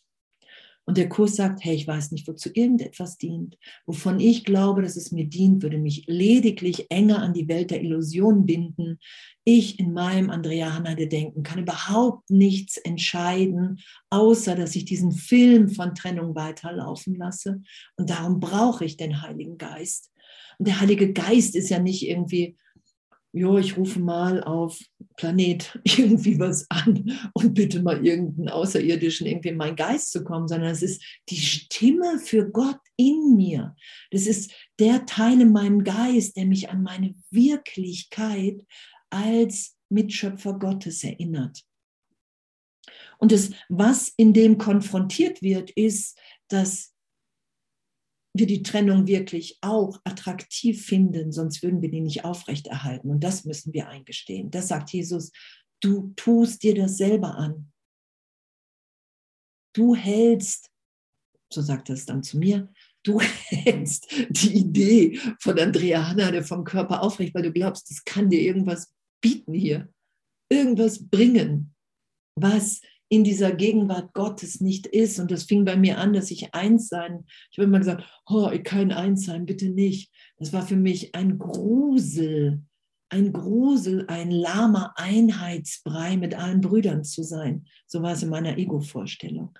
Und der Kurs sagt, hey, ich weiß nicht, wozu irgendetwas dient. Wovon ich glaube, dass es mir dient, würde mich lediglich enger an die Welt der Illusion binden. Ich in meinem Andrea Hannade denken kann überhaupt nichts entscheiden, außer dass ich diesen Film von Trennung weiterlaufen lasse. Und darum brauche ich den Heiligen Geist. Und der Heilige Geist ist ja nicht irgendwie jo, ich rufe mal auf Planet irgendwie was an und bitte mal irgendeinen Außerirdischen irgendwie in meinen Geist zu kommen, sondern es ist die Stimme für Gott in mir. Das ist der Teil in meinem Geist, der mich an meine Wirklichkeit als Mitschöpfer Gottes erinnert. Und das, was in dem konfrontiert wird, ist, dass wir die Trennung wirklich auch attraktiv finden, sonst würden wir die nicht aufrechterhalten. Und das müssen wir eingestehen. Das sagt Jesus, du tust dir das selber an. Du hältst, so sagt er es dann zu mir, du hältst die Idee von Andrea Hanna vom Körper aufrecht, weil du glaubst, das kann dir irgendwas bieten hier, irgendwas bringen, was in dieser Gegenwart Gottes nicht ist. Und das fing bei mir an, dass ich eins sein. Ich habe immer gesagt, oh, kein Eins sein, bitte nicht. Das war für mich ein Grusel, ein Grusel, ein lahmer Einheitsbrei mit allen Brüdern zu sein. So war es in meiner Ego-Vorstellung.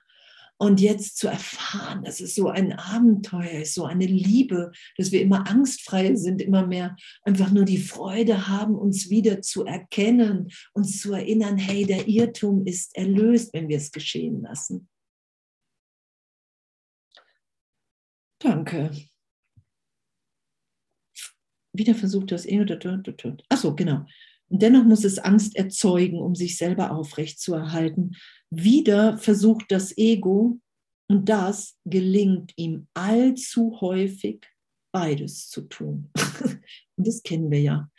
Und jetzt zu erfahren, dass es so ein Abenteuer ist, so eine Liebe, dass wir immer angstfrei sind, immer mehr einfach nur die Freude haben, uns wieder zu erkennen, uns zu erinnern, hey, der Irrtum ist erlöst, wenn wir es geschehen lassen. Danke. Wieder versucht das eh. Achso, genau. Und dennoch muss es Angst erzeugen, um sich selber aufrechtzuerhalten. Wieder versucht das Ego, und das gelingt ihm allzu häufig, beides zu tun. und das kennen wir ja.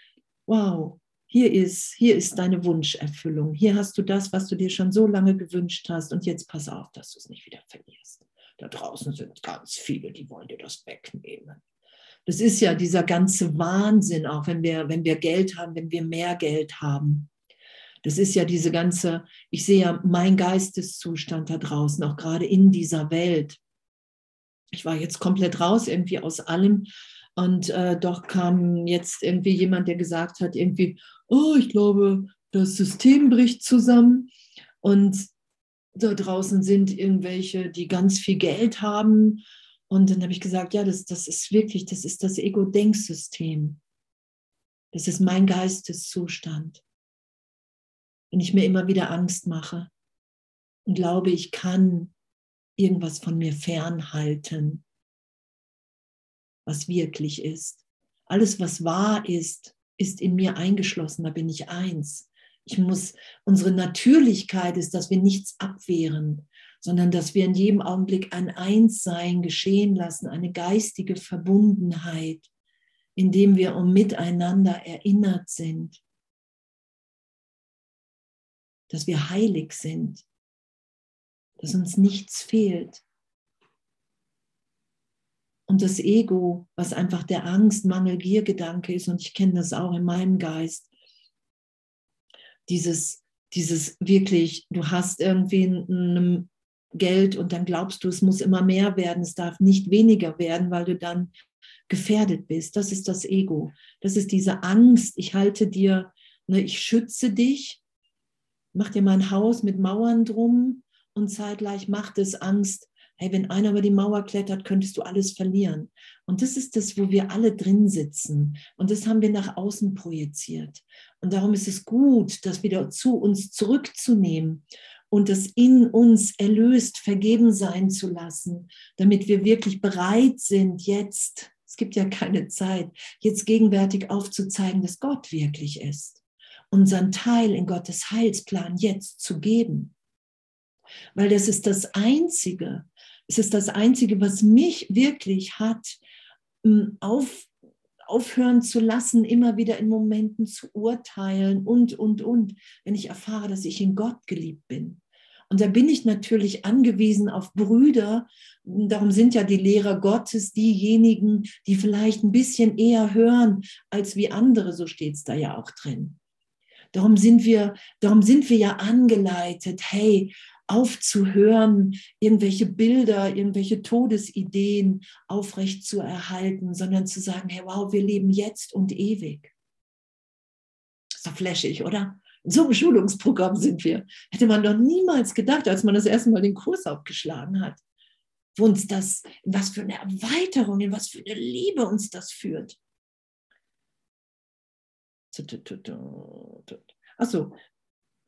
Wow, hier ist, hier ist deine Wunscherfüllung. Hier hast du das, was du dir schon so lange gewünscht hast. Und jetzt pass auf, dass du es nicht wieder verlierst. Da draußen sind ganz viele, die wollen dir das wegnehmen. Das ist ja dieser ganze Wahnsinn, auch wenn wir, wenn wir Geld haben, wenn wir mehr Geld haben. Das ist ja diese ganze, ich sehe ja mein Geisteszustand da draußen, auch gerade in dieser Welt. Ich war jetzt komplett raus irgendwie aus allem und äh, doch kam jetzt irgendwie jemand, der gesagt hat, irgendwie, oh, ich glaube, das System bricht zusammen und da draußen sind irgendwelche, die ganz viel Geld haben und dann habe ich gesagt, ja, das, das ist wirklich, das ist das Ego-Denksystem. Das ist mein Geisteszustand. Wenn ich mir immer wieder Angst mache und glaube, ich kann irgendwas von mir fernhalten, was wirklich ist. Alles, was wahr ist, ist in mir eingeschlossen, da bin ich eins. Ich muss, unsere Natürlichkeit ist, dass wir nichts abwehren, sondern dass wir in jedem Augenblick ein Einssein geschehen lassen, eine geistige Verbundenheit, indem wir um miteinander erinnert sind, dass wir heilig sind, dass uns nichts fehlt. Und das Ego, was einfach der Angst, Mangel, Gier-Gedanke ist, und ich kenne das auch in meinem Geist, dieses, dieses wirklich, du hast irgendwie einen Geld und dann glaubst du, es muss immer mehr werden, es darf nicht weniger werden, weil du dann gefährdet bist. Das ist das Ego. Das ist diese Angst, ich halte dir, ne, ich schütze dich, mach dir mein Haus mit Mauern drum und zeitgleich macht es Angst, hey, wenn einer über die Mauer klettert, könntest du alles verlieren. Und das ist das, wo wir alle drin sitzen. Und das haben wir nach außen projiziert. Und darum ist es gut, das wieder zu uns zurückzunehmen und das in uns erlöst, vergeben sein zu lassen, damit wir wirklich bereit sind, jetzt, es gibt ja keine Zeit, jetzt gegenwärtig aufzuzeigen, dass Gott wirklich ist, unseren Teil in Gottes Heilsplan jetzt zu geben. Weil das ist das Einzige, es ist das Einzige, was mich wirklich hat hm, auf, aufhören zu lassen, immer wieder in Momenten zu urteilen und, und, und, wenn ich erfahre, dass ich in Gott geliebt bin. Und da bin ich natürlich angewiesen auf Brüder. Darum sind ja die Lehrer Gottes diejenigen, die vielleicht ein bisschen eher hören als wie andere, so steht es da ja auch drin. Darum sind wir, darum sind wir ja angeleitet, hey, aufzuhören, irgendwelche Bilder, irgendwelche Todesideen aufrecht zu erhalten, sondern zu sagen, hey, wow, wir leben jetzt und ewig. ist doch flashig, oder? In so einem Schulungsprogramm sind wir. Hätte man doch niemals gedacht, als man das erste Mal den Kurs aufgeschlagen hat, wo uns das, in was für eine Erweiterung, in was für eine Liebe uns das führt. Achso,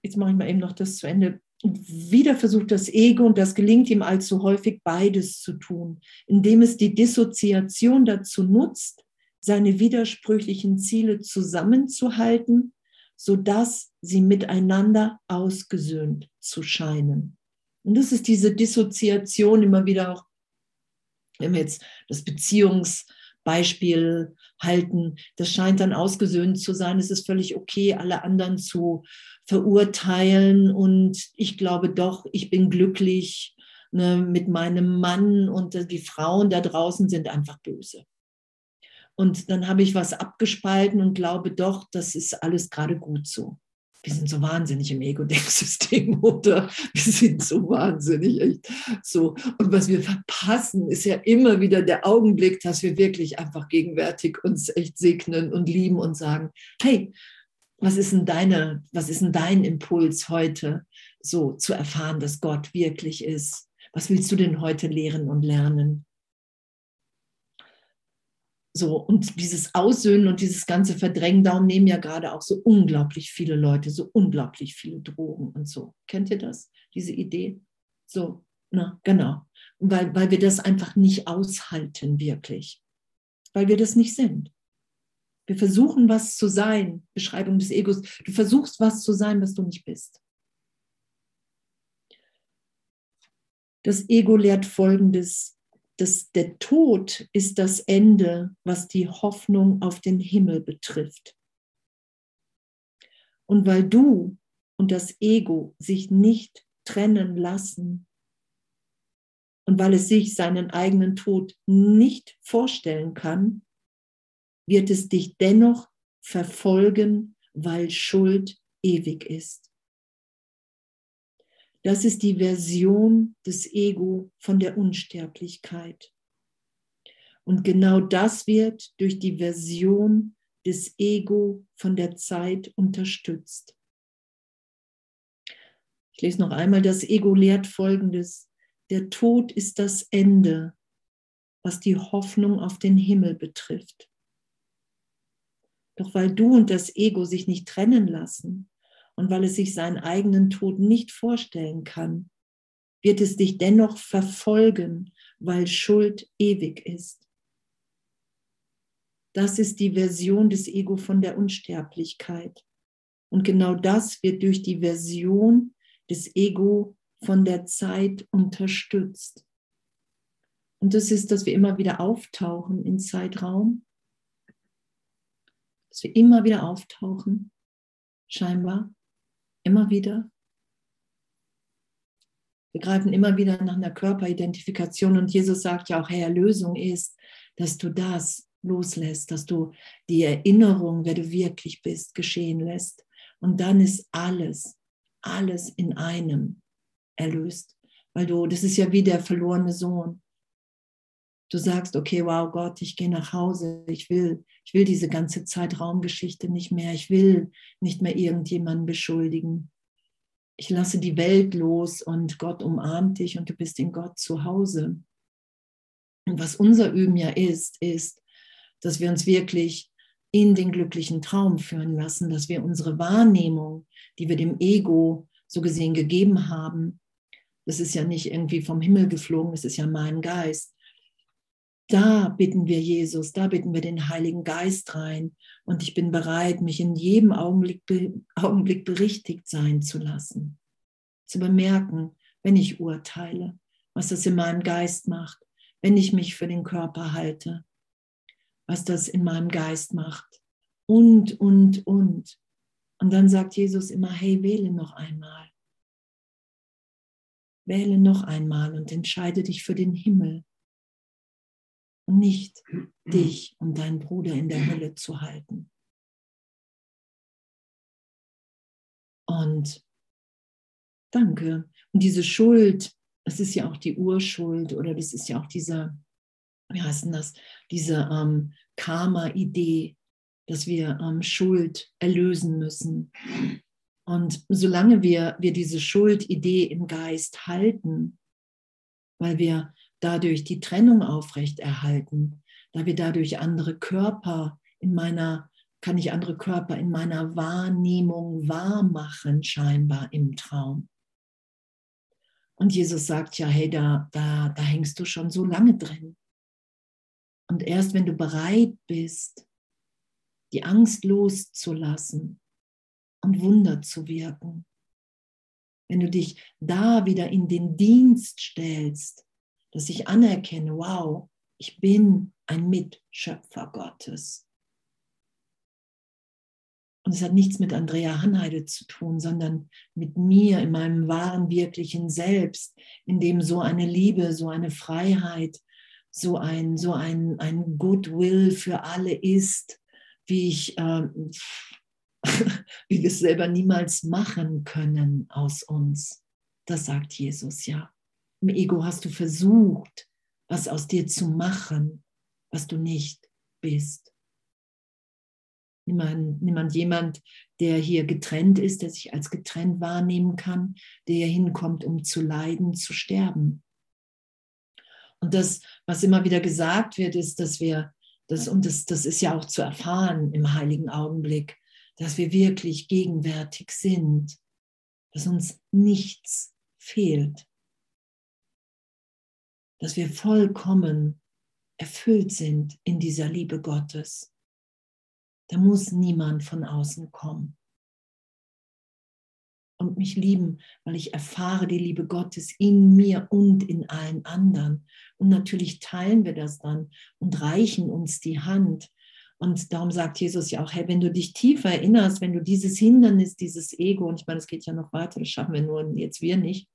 jetzt mache ich mal eben noch das zu Ende. Wieder versucht das Ego, und das gelingt ihm allzu häufig, beides zu tun, indem es die Dissoziation dazu nutzt, seine widersprüchlichen Ziele zusammenzuhalten, sodass sie miteinander ausgesöhnt zu scheinen. Und das ist diese Dissoziation immer wieder auch, wenn wir jetzt das Beziehungsbeispiel halten, das scheint dann ausgesöhnt zu sein. Es ist völlig okay, alle anderen zu verurteilen. Und ich glaube doch, ich bin glücklich ne, mit meinem Mann und die Frauen da draußen sind einfach böse. Und dann habe ich was abgespalten und glaube doch, das ist alles gerade gut so. wir sind so wahnsinnig im Ego-Denksystem, oder? Wir sind so wahnsinnig, echt so. Und was wir verpassen, ist ja immer wieder der Augenblick, dass wir wirklich einfach gegenwärtig uns echt segnen und lieben und sagen, hey, was ist denn deine, was ist denn dein Impuls heute, so zu erfahren, dass Gott wirklich ist? Was willst du denn heute lehren und lernen? So, und dieses Aussöhnen und dieses ganze Verdrängen, darum nehmen ja gerade auch so unglaublich viele Leute, so unglaublich viele Drogen und so. Kennt ihr das, diese Idee? So, na, genau. Weil, weil wir das einfach nicht aushalten, wirklich. Weil wir das nicht sind. Wir versuchen, was zu sein, Beschreibung des Egos. Du versuchst, was zu sein, was du nicht bist. Das Ego lehrt Folgendes das, der Tod ist das Ende, was die Hoffnung auf den Himmel betrifft. Und weil du und das Ego sich nicht trennen lassen und weil es sich seinen eigenen Tod nicht vorstellen kann, wird es dich dennoch verfolgen, weil Schuld ewig ist. Das ist die Version des Ego von der Unsterblichkeit. Und genau das wird durch die Version des Ego von der Zeit unterstützt. Ich lese noch einmal, das Ego lehrt Folgendes. Der Tod ist das Ende, was die Hoffnung auf den Himmel betrifft. Doch weil du und das Ego sich nicht trennen lassen, und weil es sich seinen eigenen Tod nicht vorstellen kann, wird es dich dennoch verfolgen, weil Schuld ewig ist. Das ist die Version des Ego von der Unsterblichkeit. Und genau das wird durch die Version des Ego von der Zeit unterstützt. Und das ist, dass wir immer wieder auftauchen in Zeitraum, dass wir immer wieder auftauchen, scheinbar, Immer wieder. Wir greifen immer wieder nach einer Körperidentifikation und Jesus sagt ja auch, hey, Erlösung ist, dass du das loslässt, dass du die Erinnerung, wer du wirklich bist, geschehen lässt. Und dann ist alles, alles in einem erlöst. Weil du, das ist ja wie der verlorene Sohn. Du sagst, okay, wow Gott, ich gehe nach Hause, ich will, ich will diese ganze Zeitraumgeschichte nicht mehr, ich will nicht mehr irgendjemanden beschuldigen. Ich lasse die Welt los und Gott umarmt dich und du bist in Gott zu Hause. Und was unser Üben ja ist, ist, dass wir uns wirklich in den glücklichen Traum führen lassen, dass wir unsere Wahrnehmung, die wir dem Ego so gesehen gegeben haben, das ist ja nicht irgendwie vom Himmel geflogen, das ist ja mein Geist, da bitten wir Jesus, da bitten wir den Heiligen Geist rein. Und ich bin bereit, mich in jedem Augenblick, Augenblick berichtigt sein zu lassen. Zu bemerken, wenn ich urteile, was das in meinem Geist macht, wenn ich mich für den Körper halte, was das in meinem Geist macht. Und, und, und. Und dann sagt Jesus immer, hey, wähle noch einmal. Wähle noch einmal und entscheide dich für den Himmel nicht dich und deinen Bruder in der Hölle zu halten. Und danke. Und diese Schuld, das ist ja auch die Urschuld oder das ist ja auch diese, wie heißt denn das, diese ähm, Karma-Idee, dass wir ähm, Schuld erlösen müssen. Und solange wir, wir diese Schuldidee im Geist halten, weil wir dadurch die Trennung aufrechterhalten, da wir dadurch andere Körper in meiner, kann ich andere Körper in meiner Wahrnehmung wahrmachen, scheinbar im Traum. Und Jesus sagt ja, hey, da, da, da hängst du schon so lange drin. Und erst wenn du bereit bist, die Angst loszulassen und Wunder zu wirken, wenn du dich da wieder in den Dienst stellst, dass ich anerkenne, wow, ich bin ein Mitschöpfer Gottes. Und es hat nichts mit Andrea Hanheide zu tun, sondern mit mir in meinem wahren, wirklichen Selbst, in dem so eine Liebe, so eine Freiheit, so ein, so ein, ein Goodwill für alle ist, wie ich, äh, wie wir es selber niemals machen können aus uns. Das sagt Jesus ja. Im Ego hast du versucht, was aus dir zu machen, was du nicht bist. Niemand, niemand jemand, der hier getrennt ist, der sich als getrennt wahrnehmen kann, der hier hinkommt, um zu leiden, zu sterben. Und das, was immer wieder gesagt wird, ist, dass wir, das, und das, das ist ja auch zu erfahren im heiligen Augenblick, dass wir wirklich gegenwärtig sind, dass uns nichts fehlt, dass wir vollkommen erfüllt sind in dieser Liebe Gottes. Da muss niemand von außen kommen und mich lieben, weil ich erfahre die Liebe Gottes in mir und in allen anderen. Und natürlich teilen wir das dann und reichen uns die Hand. Und darum sagt Jesus ja auch, hey, wenn du dich tiefer erinnerst, wenn du dieses Hindernis, dieses Ego, und ich meine, es geht ja noch weiter, das schaffen wir nur jetzt wir nicht,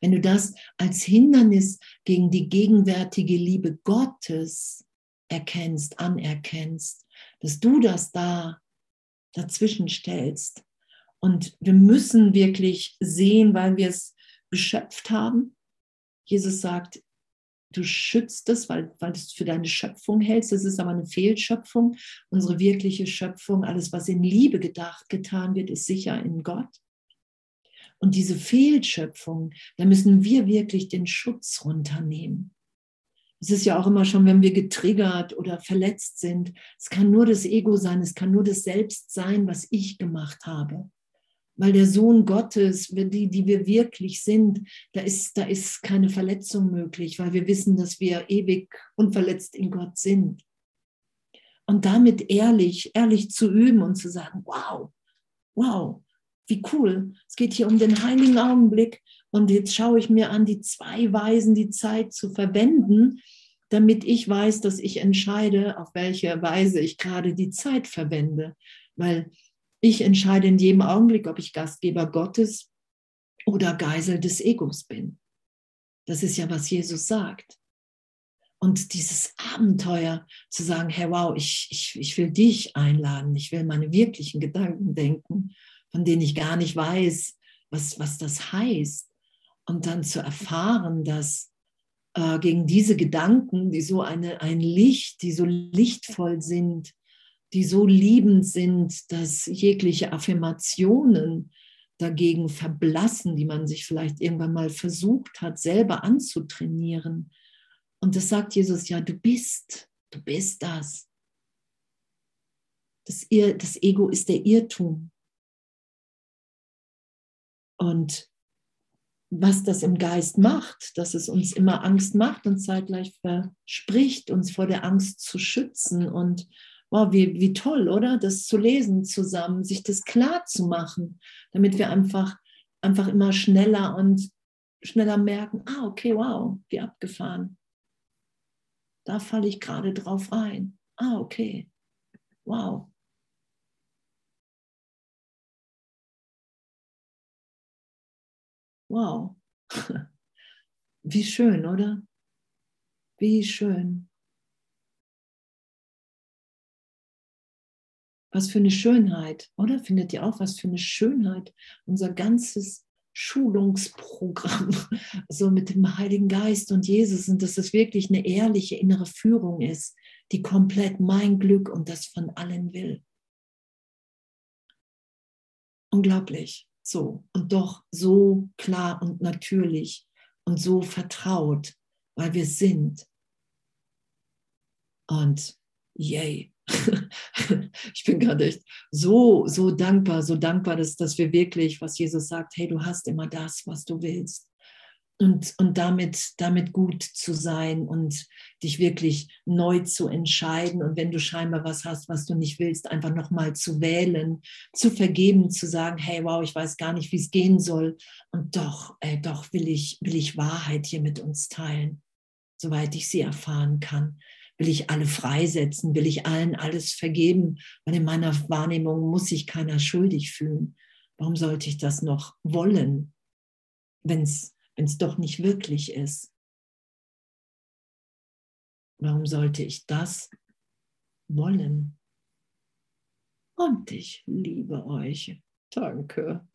wenn du das als Hindernis gegen die gegenwärtige Liebe Gottes erkennst, anerkennst, dass du das da dazwischen stellst. Und wir müssen wirklich sehen, weil wir es geschöpft haben. Jesus sagt, du schützt es, weil, weil du es für deine Schöpfung hältst. Es ist aber eine Fehlschöpfung. Unsere wirkliche Schöpfung, alles, was in Liebe gedacht, getan wird, ist sicher in Gott. Und diese Fehlschöpfung, da müssen wir wirklich den Schutz runternehmen. Es ist ja auch immer schon, wenn wir getriggert oder verletzt sind, es kann nur das Ego sein, es kann nur das Selbst sein, was ich gemacht habe weil der Sohn Gottes, die, die wir wirklich sind, da ist, da ist keine Verletzung möglich, weil wir wissen, dass wir ewig unverletzt in Gott sind. Und damit ehrlich, ehrlich zu üben und zu sagen, wow, wow, wie cool. Es geht hier um den heiligen Augenblick. Und jetzt schaue ich mir an, die zwei Weisen, die Zeit zu verwenden, damit ich weiß, dass ich entscheide, auf welche Weise ich gerade die Zeit verwende. Weil ich entscheide in jedem Augenblick, ob ich Gastgeber Gottes oder Geisel des Egos bin. Das ist ja, was Jesus sagt. Und dieses Abenteuer zu sagen, hey, wow, ich, ich, ich will dich einladen, ich will meine wirklichen Gedanken denken, von denen ich gar nicht weiß, was, was das heißt. Und dann zu erfahren, dass äh, gegen diese Gedanken, die so eine, ein Licht, die so lichtvoll sind, die so liebend sind, dass jegliche Affirmationen dagegen verblassen, die man sich vielleicht irgendwann mal versucht hat, selber anzutrainieren. Und das sagt Jesus, ja, du bist, du bist das. Das, das Ego ist der Irrtum. Und was das im Geist macht, dass es uns immer Angst macht und zeitgleich verspricht, uns vor der Angst zu schützen und wow, wie, wie toll, oder? Das zu lesen zusammen, sich das klar zu machen, damit wir einfach, einfach immer schneller und schneller merken, ah, okay, wow, wie abgefahren. Da falle ich gerade drauf rein. Ah, okay. Wow. Wow. Wie schön, oder? Wie schön. Was für eine Schönheit, oder? Findet ihr auch, was für eine Schönheit? Unser ganzes Schulungsprogramm, so mit dem Heiligen Geist und Jesus und dass es wirklich eine ehrliche innere Führung ist, die komplett mein Glück und das von allen will. Unglaublich, so und doch so klar und natürlich und so vertraut, weil wir sind. Und yay, ich bin gerade echt so, so dankbar, so dankbar, dass, dass wir wirklich, was Jesus sagt, hey, du hast immer das, was du willst. Und, und damit, damit gut zu sein und dich wirklich neu zu entscheiden. Und wenn du scheinbar was hast, was du nicht willst, einfach nochmal zu wählen, zu vergeben, zu sagen, hey, wow, ich weiß gar nicht, wie es gehen soll. Und doch, ey, doch will ich, will ich Wahrheit hier mit uns teilen, soweit ich sie erfahren kann. Will ich alle freisetzen? Will ich allen alles vergeben? Weil in meiner Wahrnehmung muss sich keiner schuldig fühlen. Warum sollte ich das noch wollen, wenn es doch nicht wirklich ist? Warum sollte ich das wollen? und ich liebe euch. Danke.